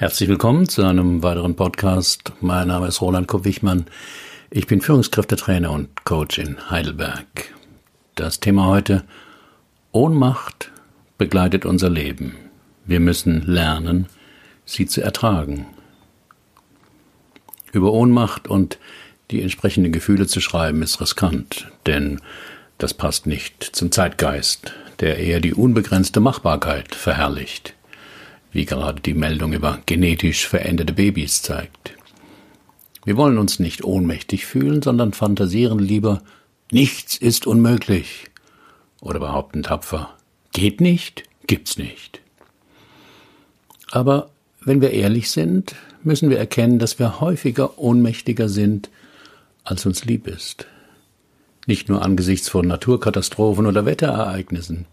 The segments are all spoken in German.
Herzlich willkommen zu einem weiteren Podcast. Mein Name ist Roland Kopp-Wichmann. Ich bin Führungskräftetrainer und Coach in Heidelberg. Das Thema heute Ohnmacht begleitet unser Leben. Wir müssen lernen, sie zu ertragen. Über Ohnmacht und die entsprechenden Gefühle zu schreiben ist riskant, denn das passt nicht zum Zeitgeist, der eher die unbegrenzte Machbarkeit verherrlicht wie gerade die Meldung über genetisch veränderte Babys zeigt. Wir wollen uns nicht ohnmächtig fühlen, sondern fantasieren lieber, nichts ist unmöglich. Oder behaupten tapfer, geht nicht, gibt's nicht. Aber wenn wir ehrlich sind, müssen wir erkennen, dass wir häufiger ohnmächtiger sind, als uns lieb ist. Nicht nur angesichts von Naturkatastrophen oder Wetterereignissen,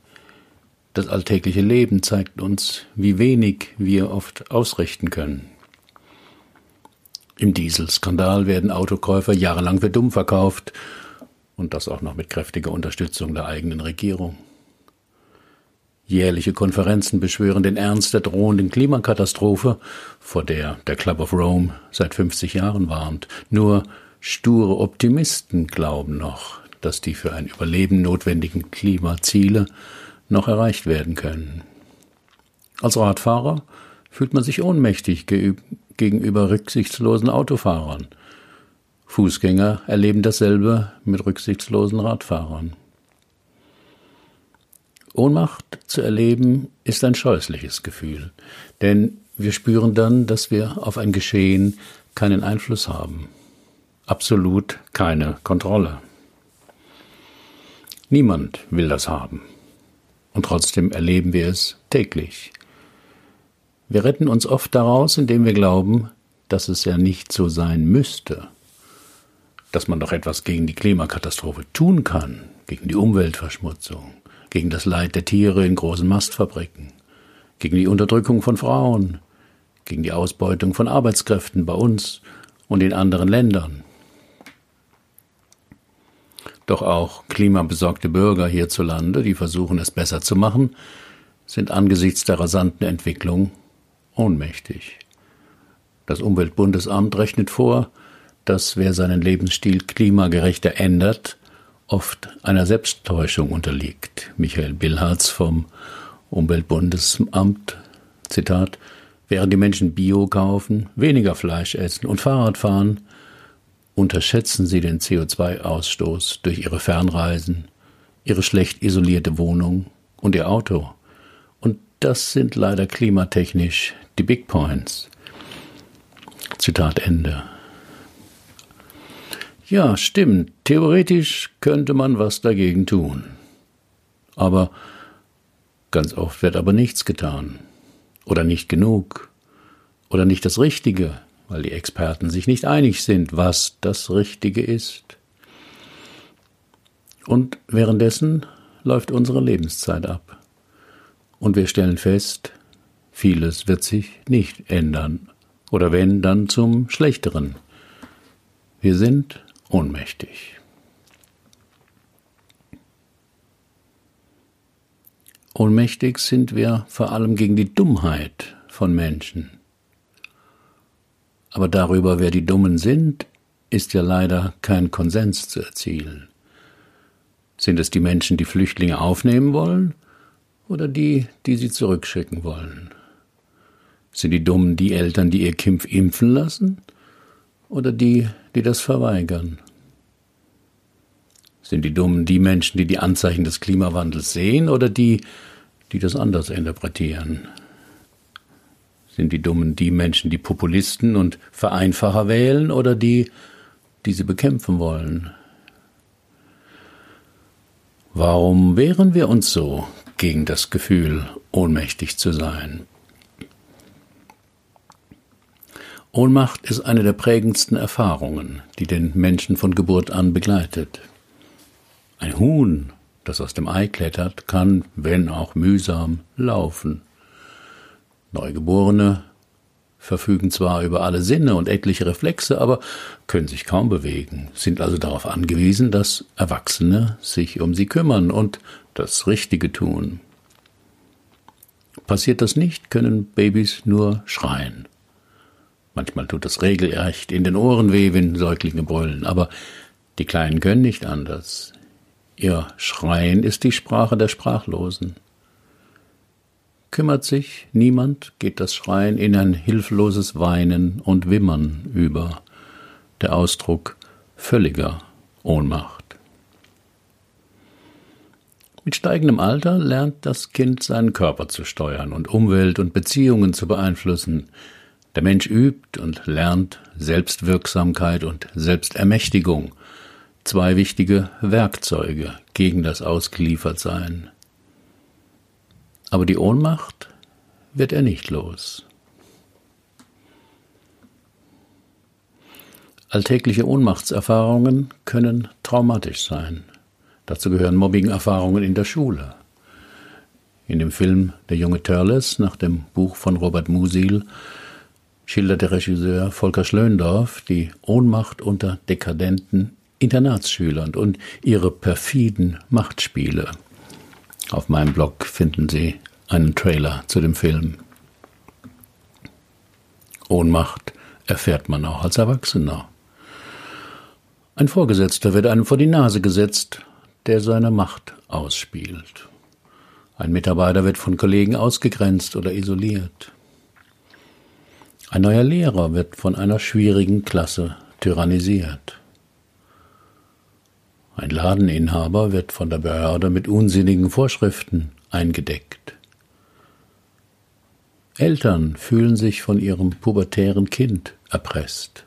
das alltägliche Leben zeigt uns, wie wenig wir oft ausrichten können. Im Dieselskandal werden Autokäufer jahrelang für dumm verkauft und das auch noch mit kräftiger Unterstützung der eigenen Regierung. Jährliche Konferenzen beschwören den Ernst der drohenden Klimakatastrophe, vor der der Club of Rome seit 50 Jahren warnt. Nur sture Optimisten glauben noch, dass die für ein Überleben notwendigen Klimaziele noch erreicht werden können. Als Radfahrer fühlt man sich ohnmächtig gegenüber rücksichtslosen Autofahrern. Fußgänger erleben dasselbe mit rücksichtslosen Radfahrern. Ohnmacht zu erleben ist ein scheußliches Gefühl, denn wir spüren dann, dass wir auf ein Geschehen keinen Einfluss haben, absolut keine Kontrolle. Niemand will das haben und trotzdem erleben wir es täglich. Wir retten uns oft daraus, indem wir glauben, dass es ja nicht so sein müsste, dass man doch etwas gegen die Klimakatastrophe tun kann, gegen die Umweltverschmutzung, gegen das Leid der Tiere in großen Mastfabriken, gegen die Unterdrückung von Frauen, gegen die Ausbeutung von Arbeitskräften bei uns und in anderen Ländern, doch auch klimabesorgte Bürger hierzulande, die versuchen, es besser zu machen, sind angesichts der rasanten Entwicklung ohnmächtig. Das Umweltbundesamt rechnet vor, dass wer seinen Lebensstil klimagerechter ändert, oft einer Selbsttäuschung unterliegt. Michael Billharz vom Umweltbundesamt, Zitat, während die Menschen Bio kaufen, weniger Fleisch essen und Fahrrad fahren, unterschätzen Sie den CO2-Ausstoß durch Ihre Fernreisen, Ihre schlecht isolierte Wohnung und Ihr Auto. Und das sind leider klimatechnisch die Big Points. Zitat Ende. Ja, stimmt. Theoretisch könnte man was dagegen tun. Aber ganz oft wird aber nichts getan. Oder nicht genug. Oder nicht das Richtige weil die Experten sich nicht einig sind, was das Richtige ist. Und währenddessen läuft unsere Lebenszeit ab. Und wir stellen fest, vieles wird sich nicht ändern, oder wenn, dann zum Schlechteren. Wir sind ohnmächtig. Ohnmächtig sind wir vor allem gegen die Dummheit von Menschen. Aber darüber, wer die Dummen sind, ist ja leider kein Konsens zu erzielen. Sind es die Menschen, die Flüchtlinge aufnehmen wollen, oder die, die sie zurückschicken wollen? Sind die Dummen die Eltern, die ihr Kind impfen lassen, oder die, die das verweigern? Sind die Dummen die Menschen, die die Anzeichen des Klimawandels sehen, oder die, die das anders interpretieren? Sind die Dummen die Menschen, die Populisten und Vereinfacher wählen oder die, die sie bekämpfen wollen? Warum wehren wir uns so gegen das Gefühl, ohnmächtig zu sein? Ohnmacht ist eine der prägendsten Erfahrungen, die den Menschen von Geburt an begleitet. Ein Huhn, das aus dem Ei klettert, kann, wenn auch mühsam, laufen. Neugeborene verfügen zwar über alle Sinne und etliche Reflexe, aber können sich kaum bewegen, sind also darauf angewiesen, dass Erwachsene sich um sie kümmern und das Richtige tun. Passiert das nicht, können Babys nur schreien Manchmal tut es regelrecht in den Ohren weh, wenn Säuglinge brüllen, aber die Kleinen können nicht anders. Ihr Schreien ist die Sprache der Sprachlosen. Kümmert sich niemand, geht das Schreien in ein hilfloses Weinen und Wimmern über, der Ausdruck völliger Ohnmacht. Mit steigendem Alter lernt das Kind seinen Körper zu steuern und Umwelt und Beziehungen zu beeinflussen. Der Mensch übt und lernt Selbstwirksamkeit und Selbstermächtigung, zwei wichtige Werkzeuge gegen das Ausgeliefertsein. Aber die Ohnmacht wird er nicht los. Alltägliche Ohnmachtserfahrungen können traumatisch sein. Dazu gehören Mobbing-Erfahrungen in der Schule. In dem Film Der junge Törles nach dem Buch von Robert Musil schildert der Regisseur Volker Schlöndorff die Ohnmacht unter dekadenten Internatsschülern und ihre perfiden Machtspiele. Auf meinem Blog finden Sie einen Trailer zu dem Film. Ohnmacht erfährt man auch als Erwachsener. Ein Vorgesetzter wird einem vor die Nase gesetzt der seine Macht ausspielt. Ein Mitarbeiter wird von Kollegen ausgegrenzt oder isoliert. Ein neuer Lehrer wird von einer schwierigen Klasse tyrannisiert. Ein Ladeninhaber wird von der Behörde mit unsinnigen Vorschriften eingedeckt. Eltern fühlen sich von ihrem pubertären Kind erpresst.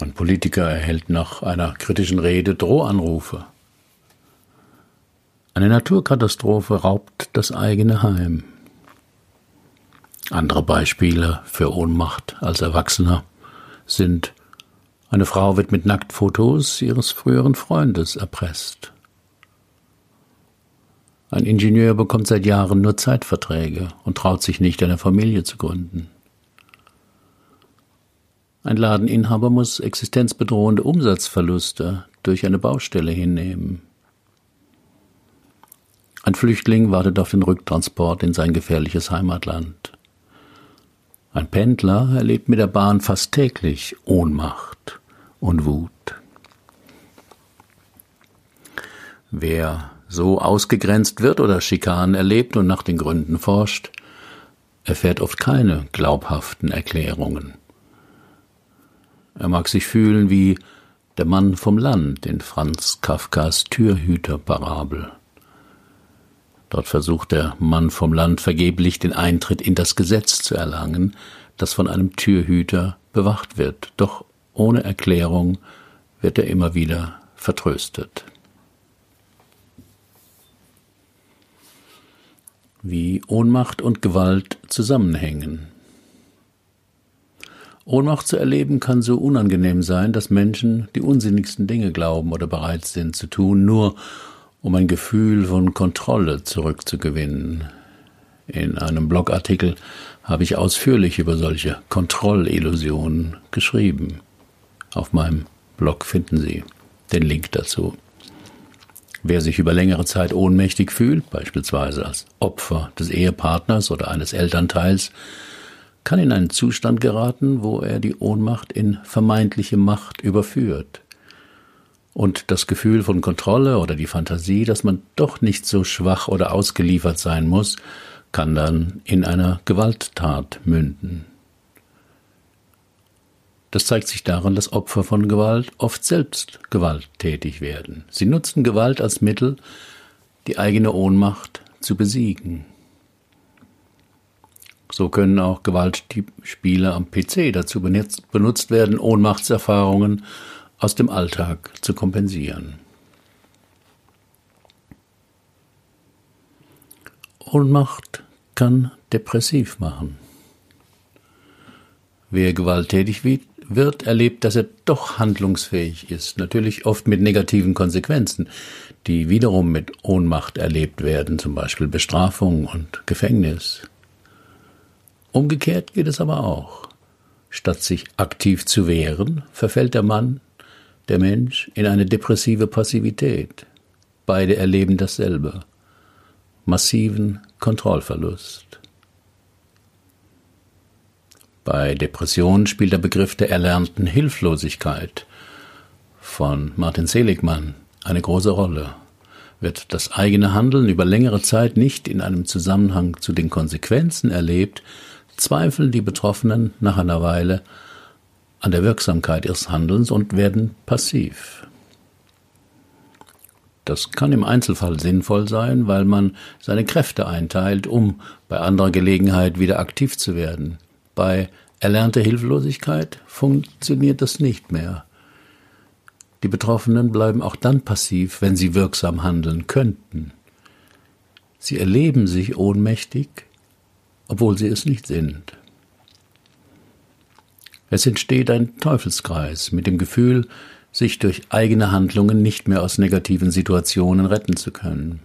Ein Politiker erhält nach einer kritischen Rede Drohanrufe. Eine Naturkatastrophe raubt das eigene Heim. Andere Beispiele für Ohnmacht als Erwachsener sind eine Frau wird mit Nacktfotos ihres früheren Freundes erpresst. Ein Ingenieur bekommt seit Jahren nur Zeitverträge und traut sich nicht, eine Familie zu gründen. Ein Ladeninhaber muss existenzbedrohende Umsatzverluste durch eine Baustelle hinnehmen. Ein Flüchtling wartet auf den Rücktransport in sein gefährliches Heimatland. Ein Pendler erlebt mit der Bahn fast täglich Ohnmacht und Wut. Wer so ausgegrenzt wird oder Schikanen erlebt und nach den Gründen forscht, erfährt oft keine glaubhaften Erklärungen. Er mag sich fühlen wie der Mann vom Land in Franz Kafkas Türhüterparabel. Dort versucht der Mann vom Land vergeblich den Eintritt in das Gesetz zu erlangen, das von einem Türhüter bewacht wird, doch ohne Erklärung wird er immer wieder vertröstet. Wie Ohnmacht und Gewalt zusammenhängen. Ohnmacht zu erleben kann so unangenehm sein, dass Menschen die unsinnigsten Dinge glauben oder bereit sind zu tun, nur um ein Gefühl von Kontrolle zurückzugewinnen. In einem Blogartikel habe ich ausführlich über solche Kontrollillusionen geschrieben. Auf meinem Blog finden Sie den Link dazu. Wer sich über längere Zeit ohnmächtig fühlt, beispielsweise als Opfer des Ehepartners oder eines Elternteils, kann in einen Zustand geraten, wo er die Ohnmacht in vermeintliche Macht überführt. Und das Gefühl von Kontrolle oder die Fantasie, dass man doch nicht so schwach oder ausgeliefert sein muss, kann dann in einer Gewalttat münden. Das zeigt sich daran, dass Opfer von Gewalt oft selbst gewalttätig werden. Sie nutzen Gewalt als Mittel, die eigene Ohnmacht zu besiegen. So können auch Gewaltspiele am PC dazu benutzt werden, Ohnmachtserfahrungen aus dem Alltag zu kompensieren. Ohnmacht kann depressiv machen. Wer gewalttätig wird, erlebt, dass er doch handlungsfähig ist, natürlich oft mit negativen Konsequenzen, die wiederum mit Ohnmacht erlebt werden, zum Beispiel Bestrafung und Gefängnis. Umgekehrt geht es aber auch. Statt sich aktiv zu wehren, verfällt der Mann, der Mensch, in eine depressive Passivität. Beide erleben dasselbe. Massiven Kontrollverlust. Bei Depressionen spielt der Begriff der erlernten Hilflosigkeit von Martin Seligmann eine große Rolle. Wird das eigene Handeln über längere Zeit nicht in einem Zusammenhang zu den Konsequenzen erlebt, zweifeln die Betroffenen nach einer Weile an der Wirksamkeit ihres Handelns und werden passiv. Das kann im Einzelfall sinnvoll sein, weil man seine Kräfte einteilt, um bei anderer Gelegenheit wieder aktiv zu werden. Bei erlernter Hilflosigkeit funktioniert das nicht mehr. Die Betroffenen bleiben auch dann passiv, wenn sie wirksam handeln könnten. Sie erleben sich ohnmächtig, obwohl sie es nicht sind. Es entsteht ein Teufelskreis mit dem Gefühl, sich durch eigene Handlungen nicht mehr aus negativen Situationen retten zu können.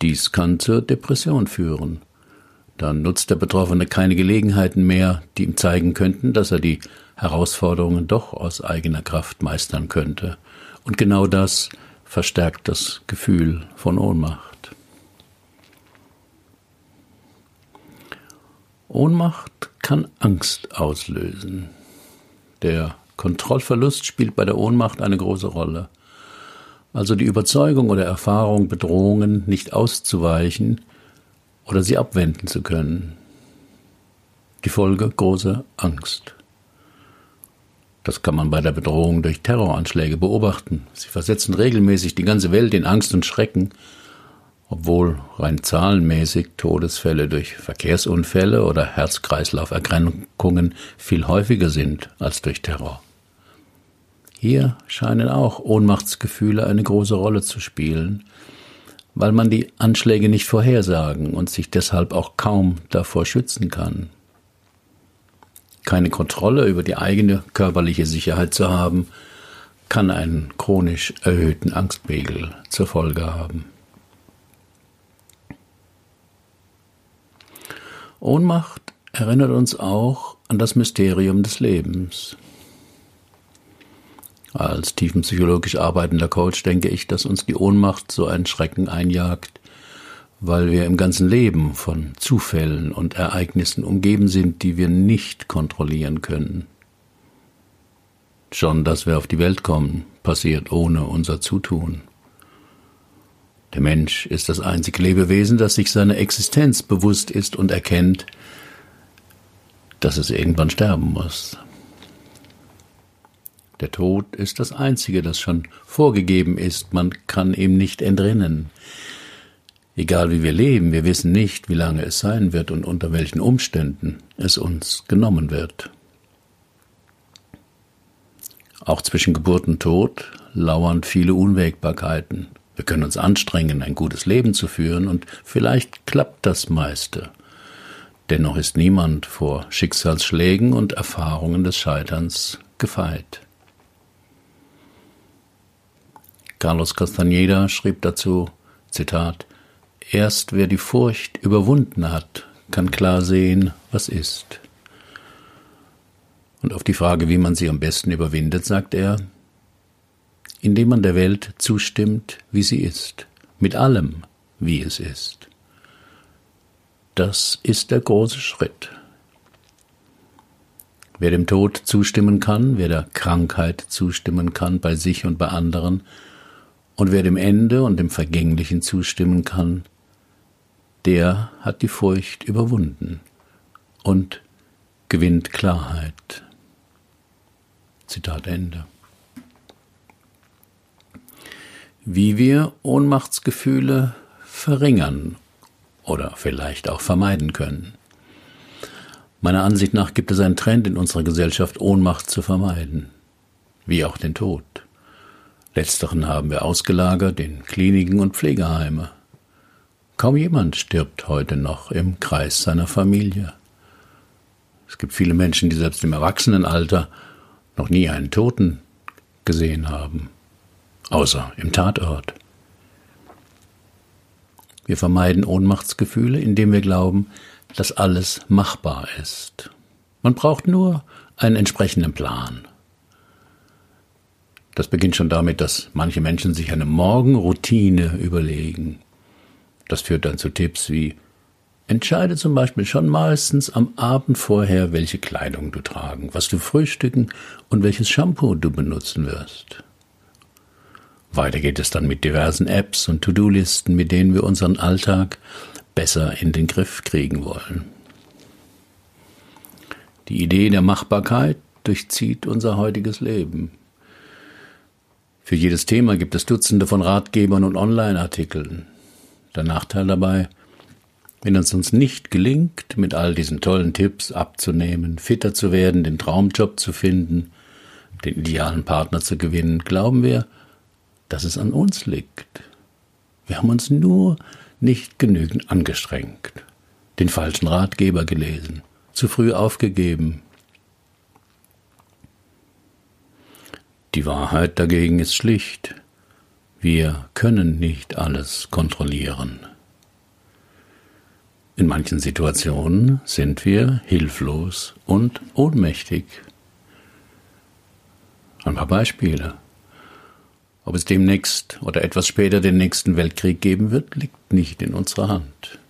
Dies kann zur Depression führen. Dann nutzt der Betroffene keine Gelegenheiten mehr, die ihm zeigen könnten, dass er die Herausforderungen doch aus eigener Kraft meistern könnte. Und genau das verstärkt das Gefühl von Ohnmacht. Ohnmacht kann Angst auslösen. Der Kontrollverlust spielt bei der Ohnmacht eine große Rolle. Also die Überzeugung oder Erfahrung, Bedrohungen nicht auszuweichen oder sie abwenden zu können. Die Folge große Angst. Das kann man bei der Bedrohung durch Terroranschläge beobachten. Sie versetzen regelmäßig die ganze Welt in Angst und Schrecken, obwohl rein zahlenmäßig Todesfälle durch Verkehrsunfälle oder Herz-Kreislauf-Erkrankungen viel häufiger sind als durch Terror. Hier scheinen auch Ohnmachtsgefühle eine große Rolle zu spielen, weil man die Anschläge nicht vorhersagen und sich deshalb auch kaum davor schützen kann. Keine Kontrolle über die eigene körperliche Sicherheit zu haben, kann einen chronisch erhöhten Angstpegel zur Folge haben. Ohnmacht erinnert uns auch an das Mysterium des Lebens. Als tiefenpsychologisch arbeitender Coach denke ich, dass uns die Ohnmacht so einen Schrecken einjagt, weil wir im ganzen Leben von Zufällen und Ereignissen umgeben sind, die wir nicht kontrollieren können. Schon, dass wir auf die Welt kommen, passiert ohne unser Zutun. Der Mensch ist das einzige Lebewesen, das sich seiner Existenz bewusst ist und erkennt, dass es irgendwann sterben muss. Der Tod ist das Einzige, das schon vorgegeben ist, man kann ihm nicht entrinnen. Egal wie wir leben, wir wissen nicht, wie lange es sein wird und unter welchen Umständen es uns genommen wird. Auch zwischen Geburt und Tod lauern viele Unwägbarkeiten. Wir können uns anstrengen, ein gutes Leben zu führen, und vielleicht klappt das meiste. Dennoch ist niemand vor Schicksalsschlägen und Erfahrungen des Scheiterns gefeit. Carlos Castaneda schrieb dazu, Zitat, Erst wer die Furcht überwunden hat, kann klar sehen, was ist. Und auf die Frage, wie man sie am besten überwindet, sagt er, indem man der Welt zustimmt, wie sie ist, mit allem, wie es ist. Das ist der große Schritt. Wer dem Tod zustimmen kann, wer der Krankheit zustimmen kann bei sich und bei anderen, und wer dem Ende und dem Vergänglichen zustimmen kann, der hat die Furcht überwunden und gewinnt Klarheit. Zitat Ende. Wie wir Ohnmachtsgefühle verringern oder vielleicht auch vermeiden können. Meiner Ansicht nach gibt es einen Trend in unserer Gesellschaft, Ohnmacht zu vermeiden, wie auch den Tod. Letzteren haben wir ausgelagert in Kliniken und Pflegeheime. Kaum jemand stirbt heute noch im Kreis seiner Familie. Es gibt viele Menschen, die selbst im Erwachsenenalter noch nie einen Toten gesehen haben, außer im Tatort. Wir vermeiden Ohnmachtsgefühle, indem wir glauben, dass alles machbar ist. Man braucht nur einen entsprechenden Plan. Das beginnt schon damit, dass manche Menschen sich eine Morgenroutine überlegen. Das führt dann zu Tipps wie Entscheide zum Beispiel schon meistens am Abend vorher, welche Kleidung du tragen, was du frühstücken und welches Shampoo du benutzen wirst. Weiter geht es dann mit diversen Apps und To-Do-Listen, mit denen wir unseren Alltag besser in den Griff kriegen wollen. Die Idee der Machbarkeit durchzieht unser heutiges Leben. Für jedes Thema gibt es Dutzende von Ratgebern und Online-Artikeln. Der Nachteil dabei, wenn es uns nicht gelingt, mit all diesen tollen Tipps abzunehmen, fitter zu werden, den Traumjob zu finden, den idealen Partner zu gewinnen, glauben wir, dass es an uns liegt. Wir haben uns nur nicht genügend angestrengt, den falschen Ratgeber gelesen, zu früh aufgegeben. Die Wahrheit dagegen ist schlicht. Wir können nicht alles kontrollieren. In manchen Situationen sind wir hilflos und ohnmächtig. Ein paar Beispiele. Ob es demnächst oder etwas später den nächsten Weltkrieg geben wird, liegt nicht in unserer Hand.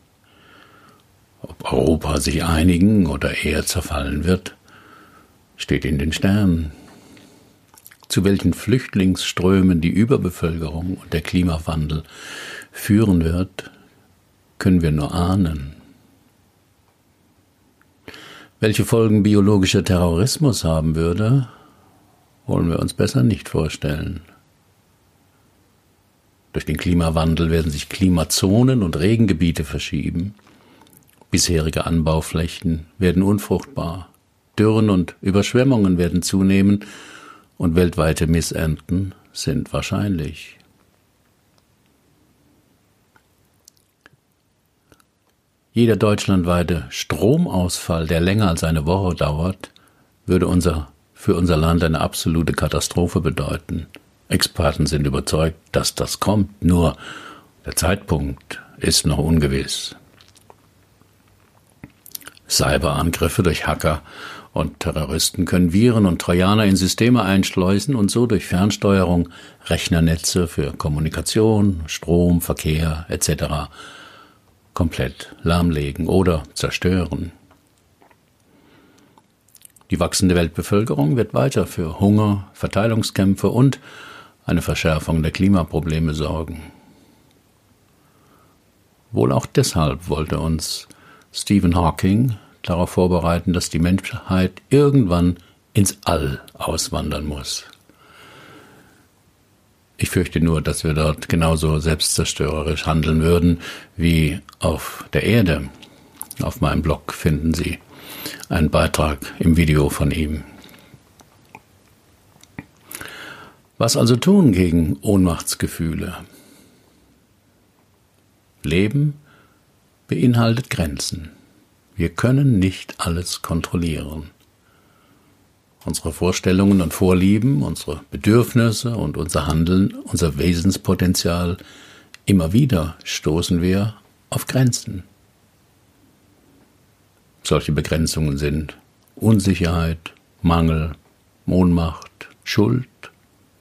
Ob Europa sich einigen oder eher zerfallen wird, steht in den Sternen. Zu welchen Flüchtlingsströmen die Überbevölkerung und der Klimawandel führen wird, können wir nur ahnen. Welche Folgen biologischer Terrorismus haben würde, wollen wir uns besser nicht vorstellen. Durch den Klimawandel werden sich Klimazonen und Regengebiete verschieben. Bisherige Anbauflächen werden unfruchtbar. Dürren und Überschwemmungen werden zunehmen und weltweite Missernten sind wahrscheinlich. Jeder deutschlandweite Stromausfall, der länger als eine Woche dauert, würde unser, für unser Land eine absolute Katastrophe bedeuten. Experten sind überzeugt, dass das kommt, nur der Zeitpunkt ist noch ungewiss. Cyberangriffe durch Hacker und Terroristen können Viren und Trojaner in Systeme einschleusen und so durch Fernsteuerung Rechnernetze für Kommunikation, Strom, Verkehr etc komplett lahmlegen oder zerstören. Die wachsende Weltbevölkerung wird weiter für Hunger, Verteilungskämpfe und eine Verschärfung der Klimaprobleme sorgen. Wohl auch deshalb wollte uns Stephen Hawking darauf vorbereiten, dass die Menschheit irgendwann ins All auswandern muss. Ich fürchte nur, dass wir dort genauso selbstzerstörerisch handeln würden wie auf der Erde. Auf meinem Blog finden Sie einen Beitrag im Video von ihm. Was also tun gegen Ohnmachtsgefühle? Leben beinhaltet Grenzen. Wir können nicht alles kontrollieren. Unsere Vorstellungen und Vorlieben, unsere Bedürfnisse und unser Handeln, unser Wesenspotenzial, immer wieder stoßen wir auf Grenzen. Solche Begrenzungen sind Unsicherheit, Mangel, Ohnmacht, Schuld,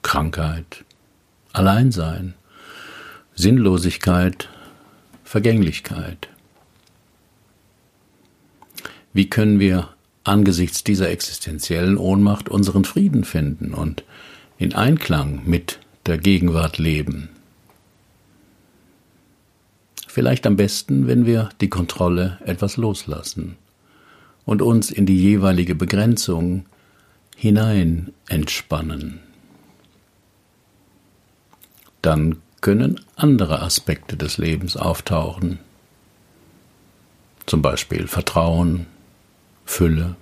Krankheit, Alleinsein, Sinnlosigkeit, Vergänglichkeit. Wie können wir angesichts dieser existenziellen Ohnmacht unseren Frieden finden und in Einklang mit der Gegenwart leben. Vielleicht am besten, wenn wir die Kontrolle etwas loslassen und uns in die jeweilige Begrenzung hinein entspannen. Dann können andere Aspekte des Lebens auftauchen, zum Beispiel Vertrauen, Fülle,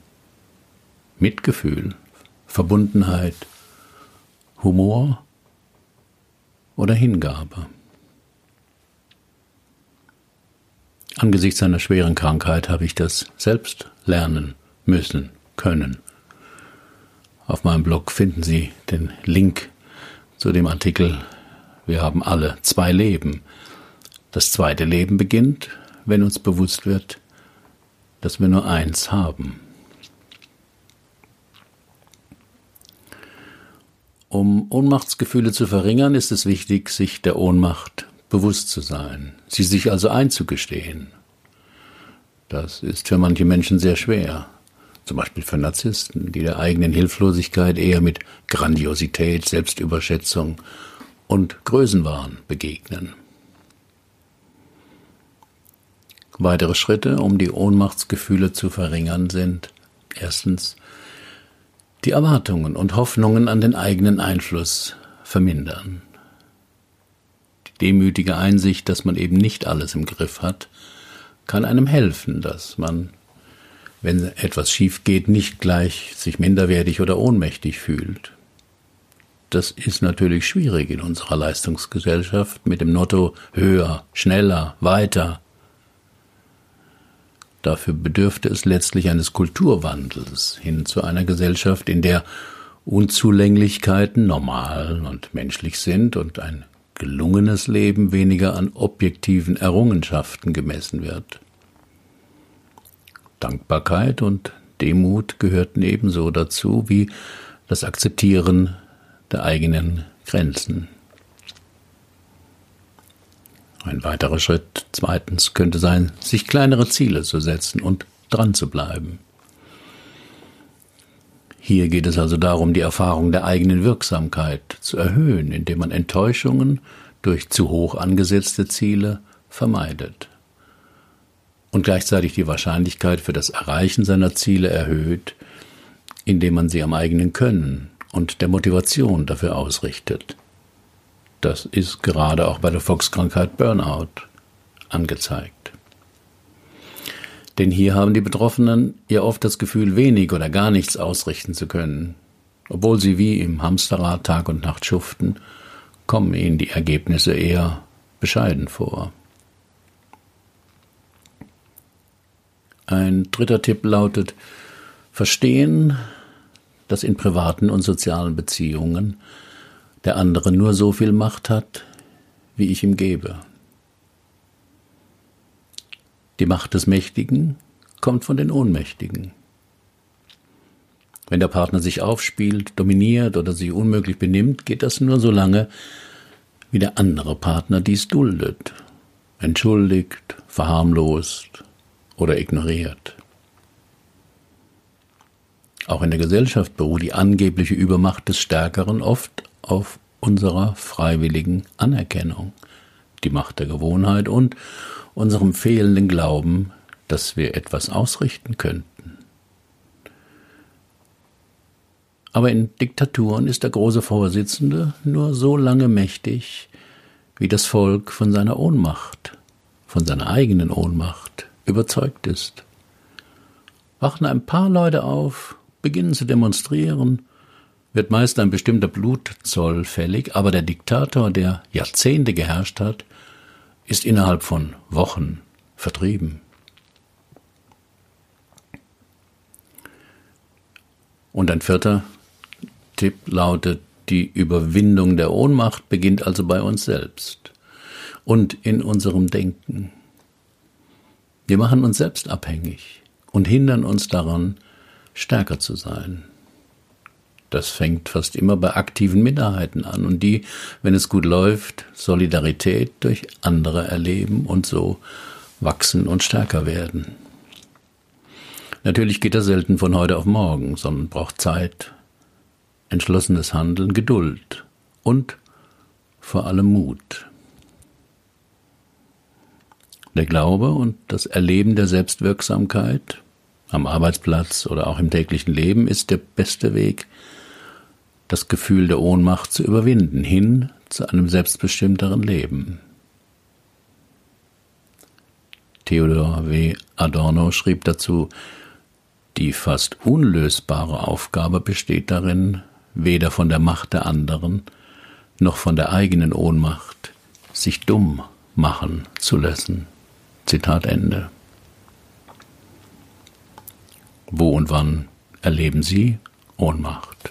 Mitgefühl, Verbundenheit, Humor oder Hingabe. Angesichts einer schweren Krankheit habe ich das selbst lernen müssen, können. Auf meinem Blog finden Sie den Link zu dem Artikel Wir haben alle zwei Leben. Das zweite Leben beginnt, wenn uns bewusst wird, dass wir nur eins haben. Um Ohnmachtsgefühle zu verringern, ist es wichtig, sich der Ohnmacht bewusst zu sein, sie sich also einzugestehen. Das ist für manche Menschen sehr schwer. Zum Beispiel für Narzissten, die der eigenen Hilflosigkeit eher mit Grandiosität, Selbstüberschätzung und Größenwahn begegnen. Weitere Schritte, um die Ohnmachtsgefühle zu verringern, sind erstens die Erwartungen und Hoffnungen an den eigenen Einfluss vermindern. Die demütige Einsicht, dass man eben nicht alles im Griff hat, kann einem helfen, dass man, wenn etwas schief geht, nicht gleich sich minderwertig oder ohnmächtig fühlt. Das ist natürlich schwierig in unserer Leistungsgesellschaft mit dem Motto höher, schneller, weiter. Dafür bedürfte es letztlich eines Kulturwandels hin zu einer Gesellschaft, in der Unzulänglichkeiten normal und menschlich sind und ein gelungenes Leben weniger an objektiven Errungenschaften gemessen wird. Dankbarkeit und Demut gehörten ebenso dazu wie das Akzeptieren der eigenen Grenzen. Ein weiterer Schritt zweitens könnte sein, sich kleinere Ziele zu setzen und dran zu bleiben. Hier geht es also darum, die Erfahrung der eigenen Wirksamkeit zu erhöhen, indem man Enttäuschungen durch zu hoch angesetzte Ziele vermeidet und gleichzeitig die Wahrscheinlichkeit für das Erreichen seiner Ziele erhöht, indem man sie am eigenen Können und der Motivation dafür ausrichtet. Das ist gerade auch bei der Volkskrankheit Burnout angezeigt. Denn hier haben die Betroffenen ja oft das Gefühl, wenig oder gar nichts ausrichten zu können. Obwohl sie wie im Hamsterrad Tag und Nacht schuften, kommen ihnen die Ergebnisse eher bescheiden vor. Ein dritter Tipp lautet, verstehen, dass in privaten und sozialen Beziehungen der andere nur so viel Macht hat, wie ich ihm gebe. Die Macht des Mächtigen kommt von den Ohnmächtigen. Wenn der Partner sich aufspielt, dominiert oder sich unmöglich benimmt, geht das nur so lange, wie der andere Partner dies duldet, entschuldigt, verharmlost oder ignoriert. Auch in der Gesellschaft beruht die angebliche Übermacht des Stärkeren oft auf unserer freiwilligen Anerkennung, die Macht der Gewohnheit und unserem fehlenden Glauben, dass wir etwas ausrichten könnten. Aber in Diktaturen ist der große Vorsitzende nur so lange mächtig, wie das Volk von seiner Ohnmacht, von seiner eigenen Ohnmacht überzeugt ist. Wachen ein paar Leute auf, beginnen zu demonstrieren, wird meist ein bestimmter Blutzoll fällig, aber der Diktator, der Jahrzehnte geherrscht hat, ist innerhalb von Wochen vertrieben. Und ein vierter Tipp lautet, die Überwindung der Ohnmacht beginnt also bei uns selbst und in unserem Denken. Wir machen uns selbst abhängig und hindern uns daran, stärker zu sein. Das fängt fast immer bei aktiven Minderheiten an und die, wenn es gut läuft, Solidarität durch andere erleben und so wachsen und stärker werden. Natürlich geht das selten von heute auf morgen, sondern braucht Zeit, entschlossenes Handeln, Geduld und vor allem Mut. Der Glaube und das Erleben der Selbstwirksamkeit am Arbeitsplatz oder auch im täglichen Leben ist der beste Weg, das Gefühl der Ohnmacht zu überwinden, hin zu einem selbstbestimmteren Leben. Theodor W. Adorno schrieb dazu, die fast unlösbare Aufgabe besteht darin, weder von der Macht der anderen noch von der eigenen Ohnmacht sich dumm machen zu lassen. Zitat Ende. Wo und wann erleben Sie Ohnmacht?